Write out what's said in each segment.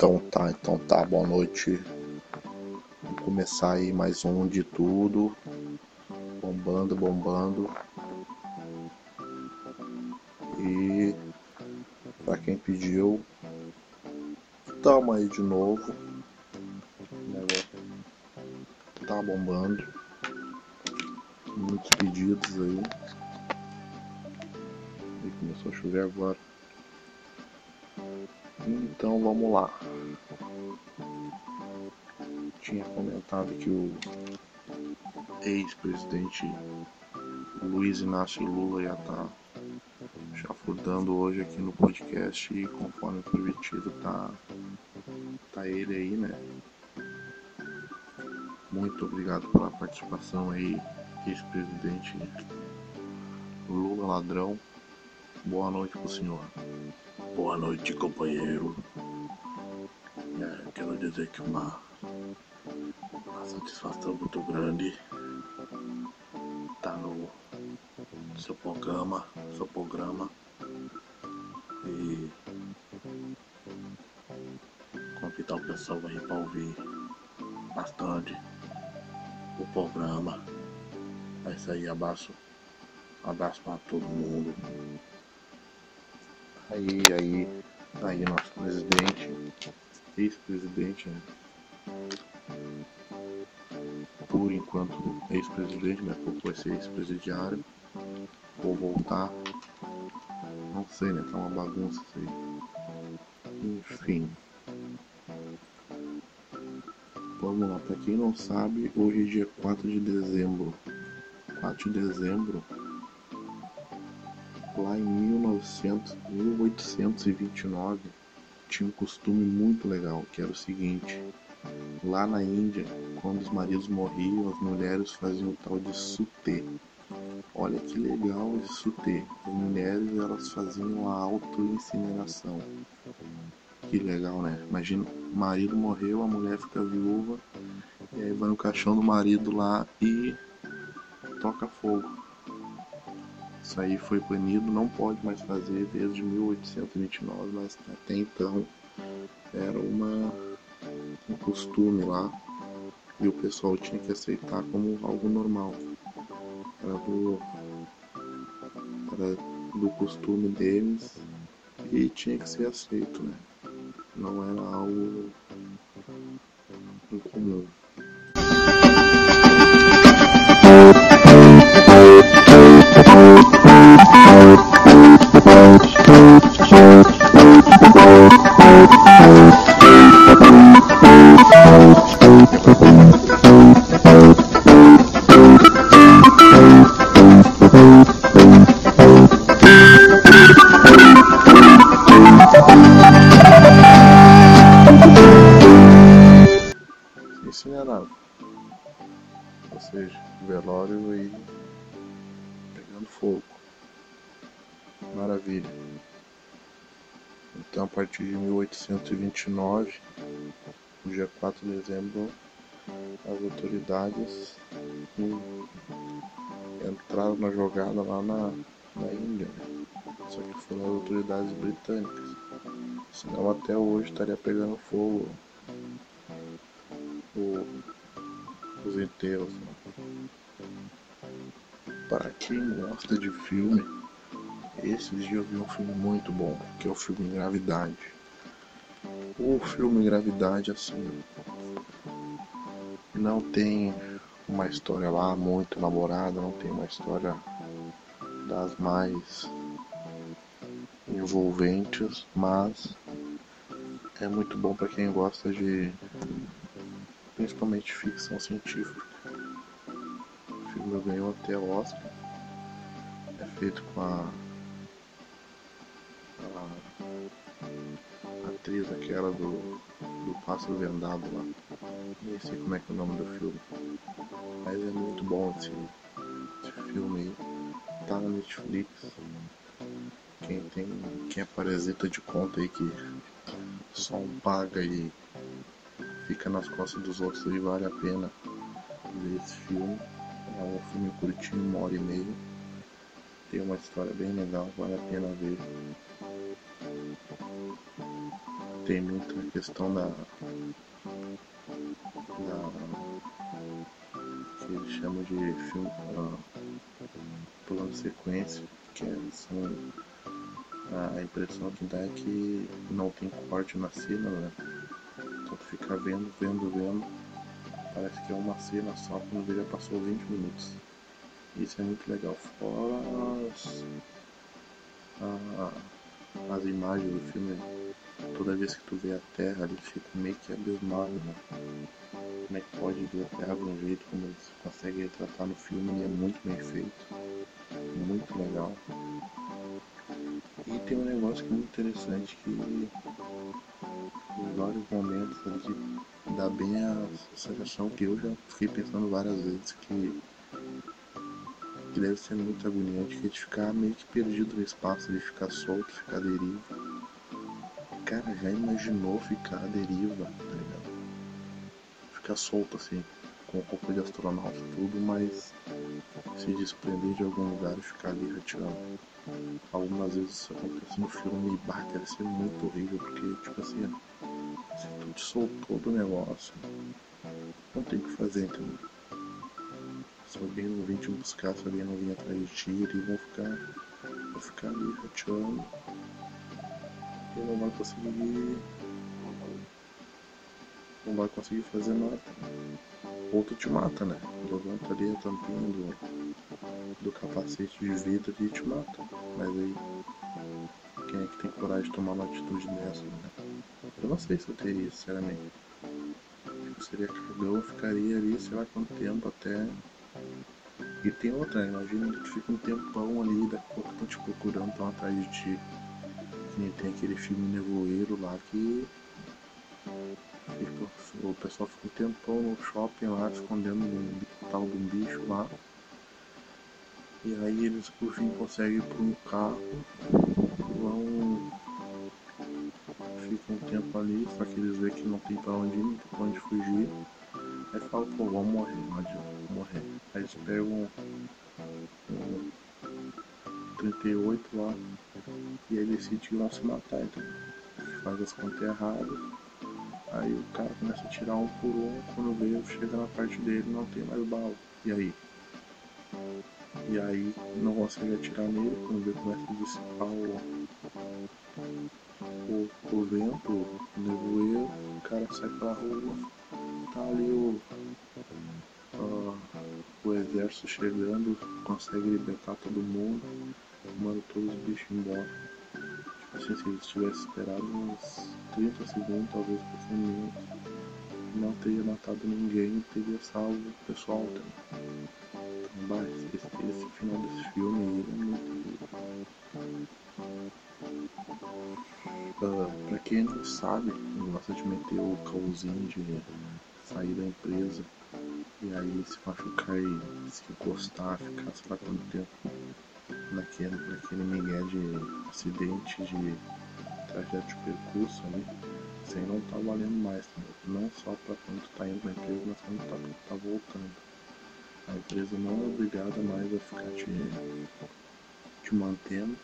Então tá, então tá, boa noite. Vamos começar aí mais um de tudo. Bombando, bombando. E pra quem pediu, tamo aí de novo. Tá bombando. Muitos pedidos aí. E começou a chover agora. Então vamos lá. Tinha comentado que o ex-presidente Luiz Inácio Lula ia estar tá chafurdando hoje aqui no podcast e conforme prometido tá, tá ele aí, né? Muito obrigado pela participação aí, ex-presidente Lula Ladrão. Boa noite pro senhor. Boa noite, companheiro. É, quero dizer que uma, uma satisfação muito grande estar tá no seu programa, seu programa e convidar o pessoal aí para ouvir bastante o programa. É isso aí, abraço, abraço para todo mundo. Aí, aí, aí nosso presidente, ex-presidente, né? Enquanto ex-presidente, mas pouco vai ser ex-presidiário. Vou voltar. Não sei, né? Tá uma bagunça isso aí. Enfim. Vamos lá, pra quem não sabe, hoje é dia 4 de dezembro. 4 de dezembro lá em 1900, 1829 tinha um costume muito legal, que era o seguinte: lá na Índia, quando os maridos morriam, as mulheres faziam o tal de sutê. Olha que legal esse sutê. As mulheres elas faziam a auto-incineração. Que legal, né? Imagina, o marido morreu, a mulher fica viúva, e aí vai no caixão do marido lá e toca fogo. Isso aí foi banido, não pode mais fazer desde 1829, mas até então era uma, um costume lá e o pessoal tinha que aceitar como algo normal. Era do, era do costume deles e tinha que ser aceito, né? Não era algo incomum. Incinerado. 1829, no dia 4 de dezembro, as autoridades entraram na jogada lá na, na Índia, né? só que foram as autoridades britânicas. Senão até hoje estaria pegando fogo o, os enterros. Né? Para quem gosta de filme, esses dias eu vi um filme muito bom, que é o filme Gravidade. O filme Gravidade, assim, não tem uma história lá muito elaborada, não tem uma história das mais envolventes, mas é muito bom para quem gosta de principalmente ficção científica. O filme ganhou até Oscar. É feito com a atriz aquela do, do Pássaro Vendado lá. Nem sei como é que é o nome do filme. Mas é muito bom esse, esse filme aí. Tá na Netflix. Quem tem. Quem é parasita de conta aí que só um paga e fica nas costas dos outros aí vale a pena ver esse filme. É um filme curtinho, uma hora e meia. Tem uma história bem legal, vale a pena ver tem muita questão da, da que eles chamam de filme uh, plano sequência, que é, são a impressão que dá é que não tem corte na cena, né? Então fica vendo, vendo, vendo. Parece que é uma cena só, quando já passou 20 minutos. Isso é muito legal. Fora as, a, as imagens do filme, toda vez que tu vê a Terra ali, fica meio que abismado, né? Como é que pode ver a Terra de um jeito como eles conseguem retratar no filme e é muito bem feito. Muito legal. E tem um negócio que é muito interessante que em vários momentos ali dá bem a sensação que eu já fiquei pensando várias vezes que, que deve ser muito agoniante que é de ficar meio que perdido no espaço, de ficar solto, ficar à deriva. Cara, já imaginou ficar à deriva, tá ligado? Ficar solto assim, com roupa de astronauta tudo, mas se desprender de algum lugar e ficar ali retirando. Algumas vezes isso acontece no filme e bah, deve ser muito horrível, porque tipo assim, se tu te soltou do negócio, não tem o que fazer, entendeu? Se alguém não vir te buscar, se alguém não vir atrás de ti, eles vão ficar, ficar ali rateando e não vai conseguir. Não vai conseguir fazer nada. Ou tu te mata, né? Levanta ali a tampinha do, do capacete de vidro e te mata. Mas aí, quem é que tem coragem de tomar uma atitude dessa, né? Eu não sei se eu teria, sinceramente. Eu seria cagão, eu ficaria ali, sei lá quanto tempo até. E tem outra, imagina que tu fica um tempão ali, daqui a pouco estão te procurando, estão atrás de ti. Tem aquele filme Nevoeiro lá que. o pessoal fica um tempão no shopping lá, escondendo um tal de um bicho lá. E aí eles por fim conseguem ir por um carro, vão. Ficam um tempo ali, só que eles veem que não tem pra onde ir, não tem onde fugir. Aí falam, pô, vamos morrer, vamos morrer. Aí eles pegam um 38 lá e aí vão se matar, então faz as contas erradas. Aí o cara começa a tirar um por um, quando vê, chega na parte dele não tem mais bala. E aí? E aí não consegue atirar nele, quando vê começa a dissipar o, o, o vento, o nevoeiro, o cara sai pra rua, tá ali o, o exército chegando, consegue libertar todo mundo, manda todos os bichos embora. Se eles tivessem esperado uns 30 segundos, talvez um pouquinho menos, não teria matado ninguém e teria salvo o pessoal também. Bah, esse, esse final desse filme aí é muito uh, Pra quem não sabe, gosta de meter o cauzinho de sair da empresa e aí se machucar e se encostar, ficar sei lá quanto tempo naquele, naquele migué de acidente de trajeto de percurso ali, isso aí não tá valendo mais, tá? não só pra quando tu tá indo pra empresa, mas quando tá, tá voltando. A empresa não é obrigada mais a ficar te, te mantendo.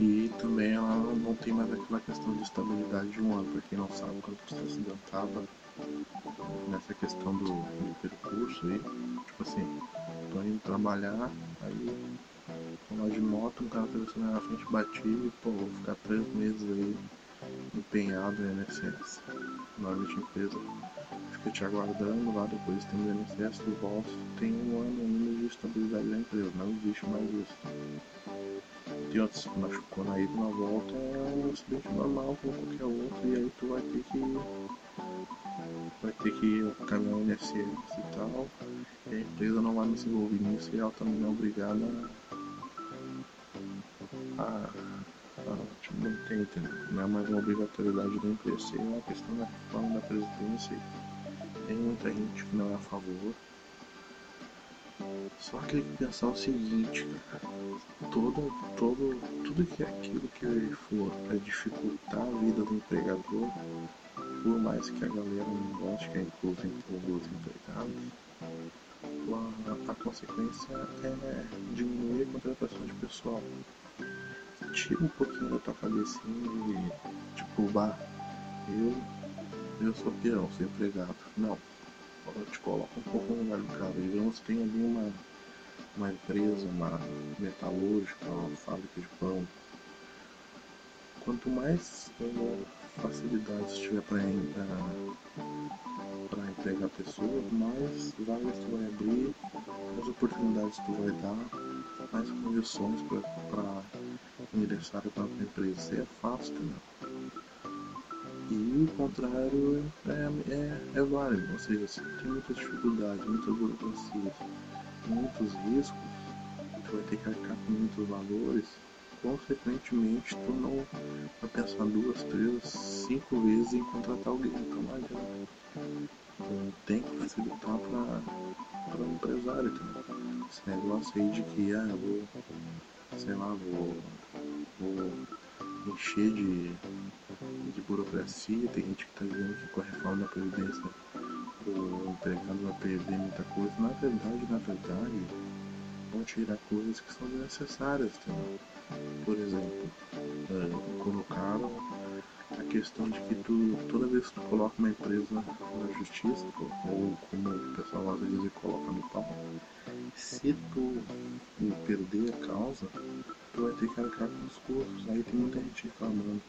E também ela não tem mais aquela questão de estabilidade de um ano. Para quem não sabe, quando você acidentava nessa questão do, do percurso aí, tipo assim, tô indo trabalhar, aí lá de moto, um cara atravessando na frente, bati e pô, vou ficar três meses aí empenhado INSS, na hora de empresa fica te aguardando lá depois tem o INSS do voto, tem um ano ainda de estabilidade da empresa, não existe mais isso. Tem outros se machucou na ida na volta é um acidente normal como qualquer outro e aí tu vai ter que vai ter que caminhar o INSS e tal. A empresa não vai se envolver nisso e ela também não é obrigada a, a te manter, entendeu? Não é mais uma obrigatoriedade da empresa, é uma questão da forma da presidência tem muita gente que não é a favor. Só que tem que pensar o seguinte, cara, todo, todo, tudo que é aquilo que for para dificultar a vida do empregador, por mais que a galera não goste, que é incluso os empregados, a, a consequência é diminuir a contratação de pessoal. tira um pouquinho da tua cabecinha e tipo, bah, eu, eu sou peão, sou empregado. Não. Eu te coloca um pouco no lugar do cara. Digamos que tem ali uma, uma empresa, uma metalúrgica, uma fábrica de pão. Quanto mais uh, facilidades tiver para para empregar pessoas, mais vagas tu vai abrir, mais oportunidades tu vai dar, mais condições para ingressar para a empresa. É fácil, né? E o contrário é, é, é válido, ou seja, se tem muitas dificuldades, muitas burocracias, muitos riscos, tu vai ter que arcar com muitos valores, consequentemente tu não vai pensar duas, três, cinco vezes em contratar alguém, então não adianta. Então, tem que facilitar para o empresário também. Esse negócio aí de que, ah, vou, sei lá, vou, vou encher de, de burocracia, tem gente que está dizendo que com a reforma da Previdência o empregado vai perder muita coisa. Na verdade, na verdade, vão tirar coisas que são necessárias também. Por exemplo, é, colocaram questão de que tu, toda vez que tu coloca uma empresa na justiça, ou como o pessoal às vezes coloca no pau, se tu perder a causa, tu vai ter que arcar com os custos. Aí tem muita gente reclamando.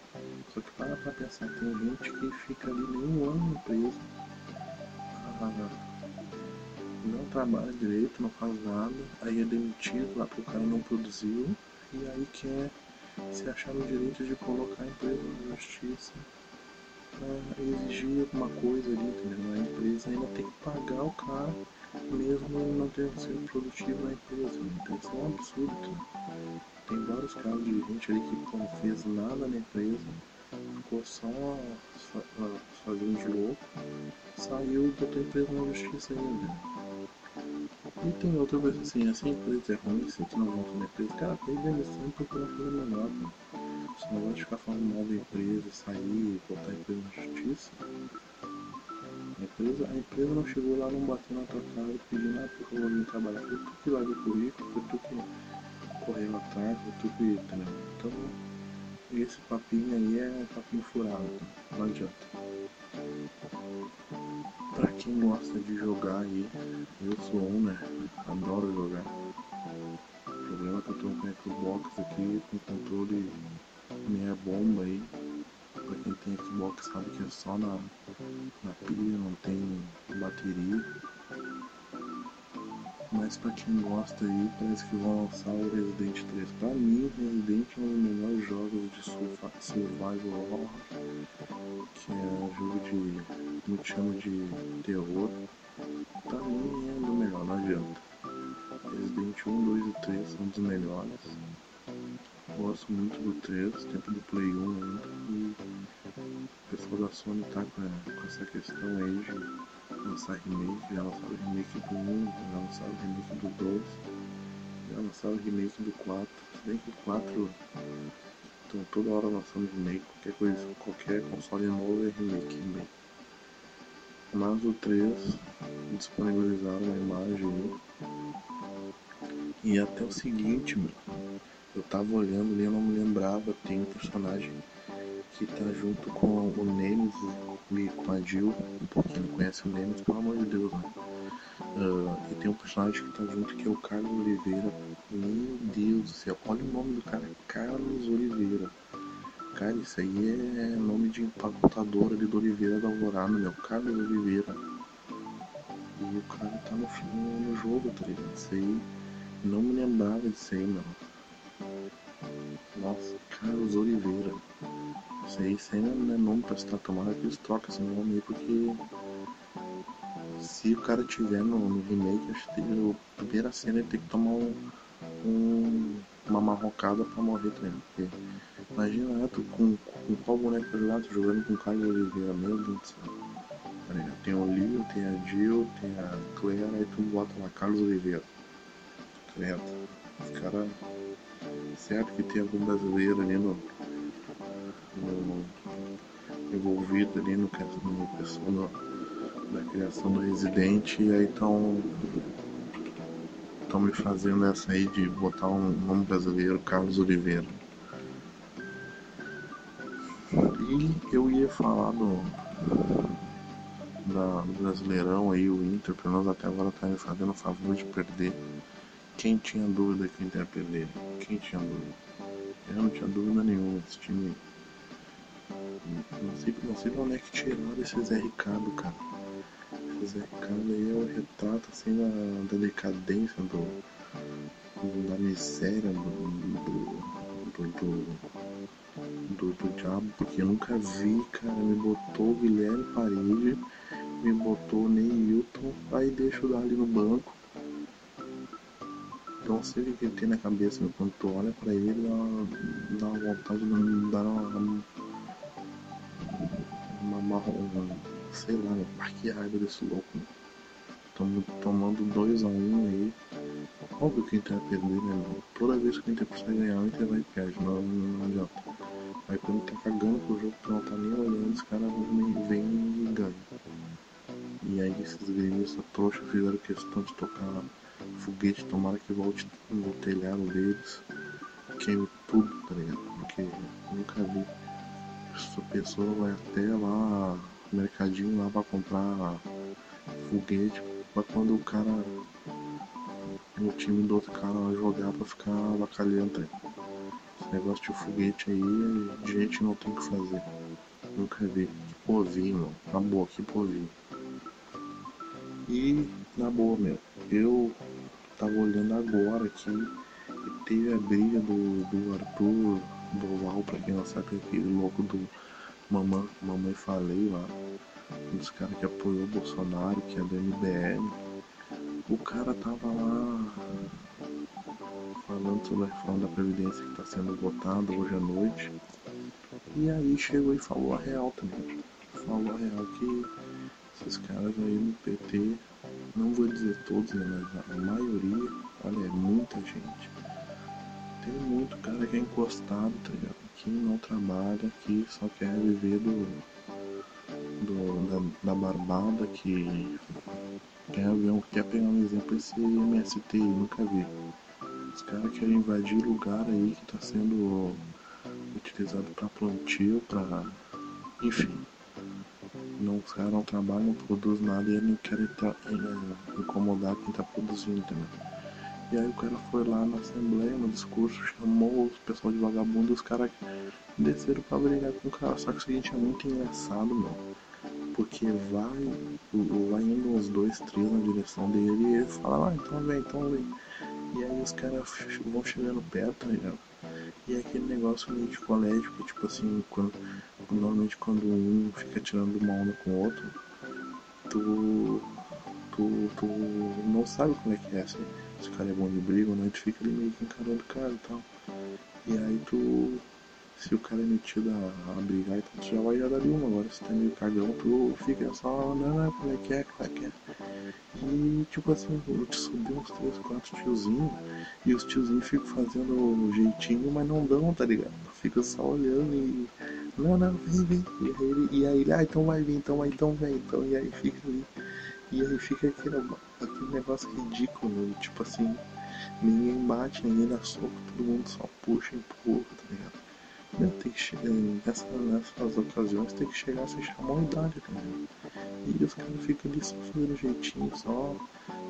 Só que para pra pensar, tem gente que fica ali nem um ano empresa, ah, não trabalha direito, não faz nada, aí é demitido lá porque o cara não produziu, e aí quer se achar no direito de colocar a empresa na justiça para exigir alguma coisa ali, entendeu? A empresa ainda tem que pagar o cara mesmo não tendo sido produtivo na empresa. Né? Então isso é um absurdo. Tem vários casos de gente ali que não fez nada na empresa, ficou só fazendo de louco, saiu e botou a empresa na justiça ainda. E tem outra coisa assim, essa empresa se tu não monta uma empresa, cara, tem demissão porque não coisa menor, né? Você não vai ficar falando mal da empresa, sair, botar a empresa na justiça. A empresa, a empresa não chegou lá, não bateu na tua cara pedindo, ah, porque eu vou vir trabalhar. Foi tu que largou o currículo, foi tu que correu atrás, foi tu que? Então, esse papinho aí é papinho furado, não adianta quem gosta de jogar aí, eu sou um, né? Adoro jogar. O problema é que eu tô com Xbox aqui com controle meia bomba aí. Pra quem tem Xbox sabe que é só na, na pilha, não tem bateria. Mas pra quem gosta aí, parece que vão lançar o Resident 3. Pra mim, Resident é um dos melhores jogos de survival horror, que é jogo de. Muito chama de terror. Pra mim é do melhor, não adianta. Resident 1, 2 e 3 são dos melhores. Gosto muito do 3, tempo do Play 1 ainda. E o pessoal da Sony tá com, com essa questão aí de lançar remake, já lançaram remake do 1, já lançaram remake do 2, já lançaram remake do 4, se bem que o 4 estão toda hora lançando remake, qualquer coisa, qualquer console novo é remake, remake. Mas o 3 disponibilizaram uma imagem e até o seguinte, meu, eu tava olhando eu não me lembrava, tem um personagem que tá junto com o Nemesis e com a Jill, um pouquinho conhece o Nemesis, pelo amor de Deus, né? Uh, e tem um personagem que tá junto que é o Carlos Oliveira. Meu Deus do céu, olha o nome do cara, Carlos Oliveira. Cara, isso aí é nome de empacotador ali do Oliveira da Alvorada, meu, Carlos Oliveira. E o cara tá no, no, jogo, tá ligado? Isso aí, não me lembrava disso aí, mano. Nossa, Carlos Oliveira. Isso aí, isso aí não é nome pra estar tomando, que eles trocam esse nome aí, porque se o cara tiver no, no remake, acho que a primeira cena ele tem que tomar um, um, uma marrocada pra morrer também. Porque imagina né, tu com, com qual boneco lá, tu jogando com o Carlos Oliveira, meu Deus do céu. Tem o Leo, tem a Jill, tem a Claire, aí tu bota lá Carlos Oliveira. Credo. Os caras. Certo que tem algum brasileiro ali no, no, envolvido ali no, no questão do, da criação do residente e aí estão estão me fazendo essa aí de botar um nome brasileiro, Carlos Oliveira. Eu ia falar do, da, do Brasileirão aí, o Inter, pelo menos até agora tá me fazendo o favor de perder. Quem tinha dúvida que o Inter ia perder? Quem tinha dúvida? Eu não tinha dúvida nenhuma, esse time. Não sei, não sei de onde é que tiraram esse Zé Ricardo, cara. Esse Zé Ricardo aí é o retrato assim da, da decadência do. da miséria do, do, do, do, do diabo, porque eu nunca vi, cara, me botou o Guilherme Parede, me botou o Neilton, aí deixa eu dar ali no banco não sei o que ele tem na cabeça, meu. Quando tu olha pra ele, dá, dá uma vontade de dar uma. Uma, uma, uma sei lá, meu. Que raiva desse louco, meu. Estamos tomando 2x1 um aí. Óbvio que o Inter vai perder, né? Toda vez que o Inter precisa ganhar, o Inter vai e perde, não, não adianta. Aí quando tá cagando pro jogo, tu não tá nem olhando, os caras vêm e ganham. E aí esses gremistas trouxas fizeram questão de tocar foguete, tomara que volte no telhado deles, queime tudo, tá ligado? Porque nunca vi. Essa pessoa vai até lá, mercadinho lá pra comprar foguete, pra quando o cara, o time do outro cara jogar pra ficar avacalhando. Esse negócio de foguete aí, gente não tem o que fazer. Nunca vi. Que povinho, mano. Na boa, que povinho. E na boa, meu, eu tava olhando agora aqui e teve a briga do, do Arthur Boval, pra quem não sabe, aquele louco do Mamãe, Mamãe Falei lá, dos caras que apoiou o Bolsonaro, que é do MBL. O cara tava lá falando sobre a reforma da Previdência que está sendo votada hoje à noite. E aí chegou e falou a real também. Falou a real que esses caras aí no PT, não vou dizer todos, né, mas a maioria, olha, é muita gente. Tem muito cara que é encostado, tá ligado? Que não trabalha, que só quer viver do, do da, da barbada, que quer, ver, quer pegar um exemplo esse MST nunca vi. Os caras querem invadir lugar aí que tá sendo utilizado para plantio, para enfim não, os caras não trabalham, não produzem nada e ele não quer é, incomodar quem tá produzindo, entendeu? E aí o cara foi lá na assembleia, no discurso, chamou o pessoal de vagabundo e os caras desceram pra brigar com o cara. Só que o seguinte é muito engraçado, meu. Porque vai, vai indo uns dois, três na direção dele e ele fala, ah, então vem, então vem. E aí os caras vão chegando perto, tá ligado? E é aquele negócio meio de colégio que, tipo assim, quando, normalmente quando um fica tirando uma onda com o outro, tu, tu, tu não sabe como é que é, se, se o cara é bom de briga ou não, tu fica ali meio que encarando o cara e tal. E aí tu, se o cara é metido a, a brigar, então tu já vai já dar uma, agora se tá meio cagão, tu fica só, não, como é que é, como é que é. E tipo assim, eu te subi uns 3, 4 tiozinhos e os tiozinhos ficam fazendo o jeitinho, mas não dão, tá ligado? Fica só olhando e. Não, não, vem, vem. E aí ele, e aí ah, então vai vir, então vai, então vem, então. E aí fica ali. E aí fica aquele, aquele negócio ridículo, né? tipo assim, ninguém bate, ninguém dá soco, todo mundo só puxa, empurra, tá ligado? Né, tem que chegar, nessa, nessas ocasiões tem que chegar a se chamar uma idade, né? E os caras ficam ali só fazendo jeitinho, só,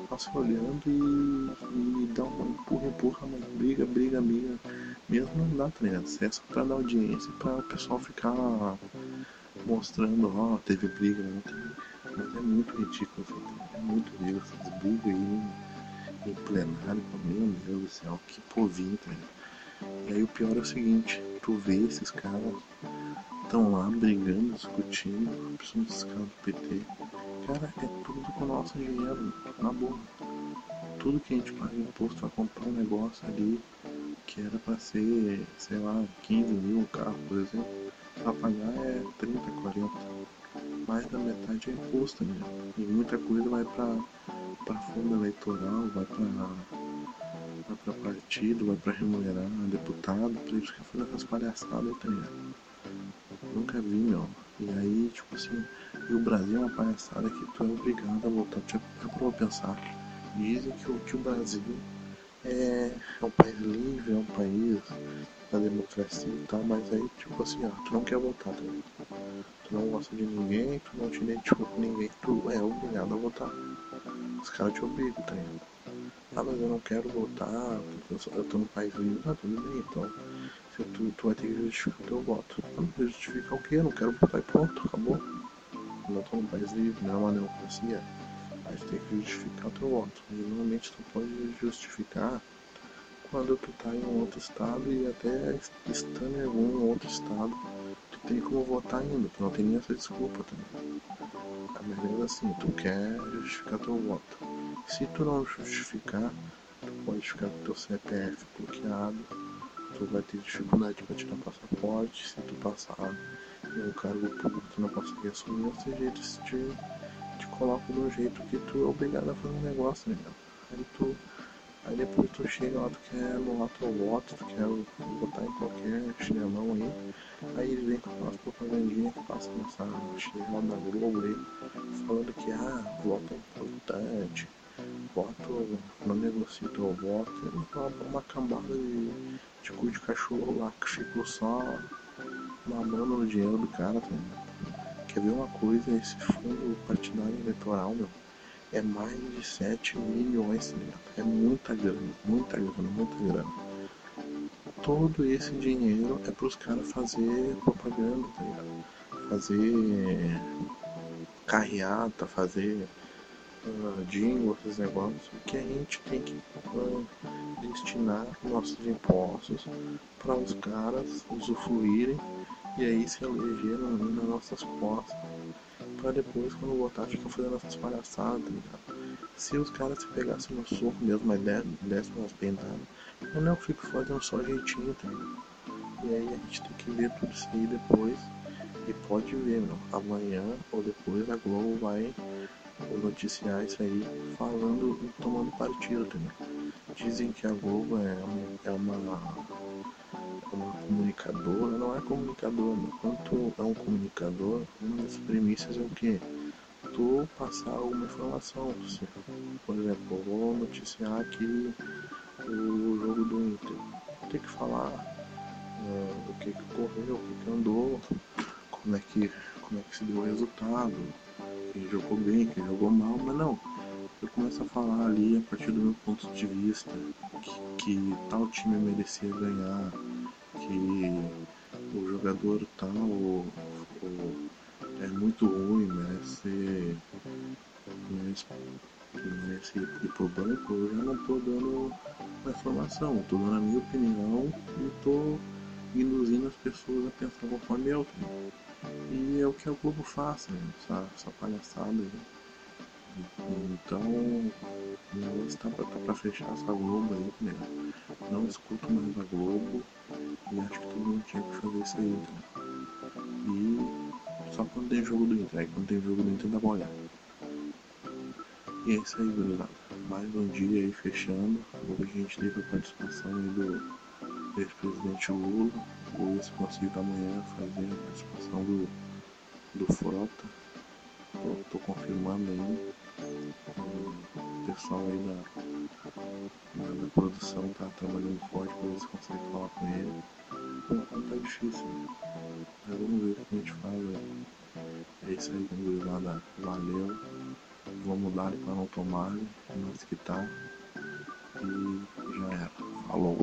só se olhando e, e dá uma empurra, empurra, mas briga, briga, briga. Mesmo não dá, tá ligado? É só pra dar audiência, pra o pessoal ficar mostrando, ó, oh, teve briga, teve. Mas é muito ridículo, é muito ridículo essas brigas aí em plenário, meu Deus do céu, que povinho, tá ligado? E aí o pior é o seguinte, tu vê esses caras estão lá brigando, discutindo, principalmente esses caras do PT. Cara, é tudo com o nosso dinheiro, na boa. Tudo que a gente paga imposto pra comprar um negócio ali que era pra ser, sei lá, 15 mil um carro, por exemplo, pra pagar é 30, 40. Mais da metade é imposto, né? E muita coisa vai pra, pra fundo eleitoral, vai pra vai pra partido, vai pra remunerar deputado, eles ficar fazendo essas palhaçadas, tá ligado? Nunca vi, meu. E aí, tipo assim, e o Brasil é uma palhaçada que tu é obrigado a voltar. Tu é pra pensar. Dizem que o, que o Brasil é, é um país livre, é um país pra democracia e tal, mas aí, tipo assim, ó, tu não quer votar, tá ligado? Tu não gosta de ninguém, tu não te identifica com ninguém, tu é obrigado a votar. Os caras te obrigam, tá ligado? Ah, mas eu não quero votar, só, eu tô no país livre, ah, tudo bem, então se tu, tu vai ter que justificar o teu voto. Justificar o quê? Eu não quero votar e pronto, acabou. Eu não tô no país livre, não é uma democracia. Tu tem que justificar o teu voto. E normalmente tu pode justificar quando tu tá em um outro estado e até estando em algum outro estado, tu tem como votar ainda, tu não tem nem essa desculpa também. A beleza é assim, tu quer justificar teu voto. Se tu não justificar, tu pode ficar com teu CPF bloqueado, tu vai ter dificuldade para tirar passaporte, se tu passar em um cargo público tu não conseguir assumir, ou seja, eles te, te colocam um jeito que tu é obrigado a fazer um negócio, né? Aí tu Aí depois tu chega lá, tu quer anular teu voto, tu quer botar em qualquer chinelão aí. Aí ele vem com aquelas propagandinhas que passa nessa chinela da Globo aí, falando que ah, voto é importante, voto, não negocia teu voto. É uma, uma cambada de, de cu de cachorro lá que ficou só mamando no dinheiro do cara, tá Quer ver uma coisa? Esse fundo partidário eleitoral, meu é mais de 7 milhões, tá ligado? É muita grana, muita grana, muita grana. Todo esse dinheiro é para os caras fazer propaganda, tá ligado? Fazer carreata, fazer uh, jingle, esses negócios, que a gente tem que uh, destinar nossos impostos para os caras usufruírem e aí se elegeram nas nossas costas pra depois, quando voltar, ficar fazendo essas palhaçadas, tá? Se os caras se pegassem no soco mesmo, mas dessem umas pendadas, eu não fico fazendo só jeitinho, tá? E aí a gente tem que ver tudo isso aí depois. E pode ver, meu, amanhã ou depois a Globo vai noticiar isso aí falando e tomando partido, ligado? Dizem que a Globo é, é uma como comunicador, não é comunicador, mas quando tu é um comunicador, uma das premissas é o que? Tu passar alguma informação. Por exemplo, vou noticiar aqui o jogo do Inter. Tem que falar uh, o que, que ocorreu, o que, que andou, como é que, como é que se deu o resultado, quem jogou bem, quem jogou mal, mas não. Eu começo a falar ali a partir do meu ponto de vista que, que tal time merecia ganhar, que o jogador tal o, o, é muito ruim, merece, merece, merece ir pro banco, eu já não tô dando uma informação, tô dando a minha opinião e tô induzindo as pessoas a pensar conforme eu. E é o que a Globo faz, né? essa, essa palhaçada. Né? Então, não está pra, tá pra fechar essa Globo aí, né? Não escuto mais a Globo e acho que todo mundo tinha que fazer isso aí, né? E só quando tem jogo do Inter, aí quando tem jogo do Inter dá olhada. E é isso aí, gurizada. Mais um dia aí fechando. Hoje a gente teve a participação aí do ex-presidente Lula. Vou ver se consigo amanhã fazer a participação do, do Frota. Tô confirmando aí o pessoal aí da, da, da, produção tá trabalhando forte pra ver se consegue falar com ele. Pô, tá difícil, né? Mas vamos ver o que a gente faz, velho. É isso aí, gurizada. Valeu. Vamos dar para não tomar, mas que tá. E já era. Falou.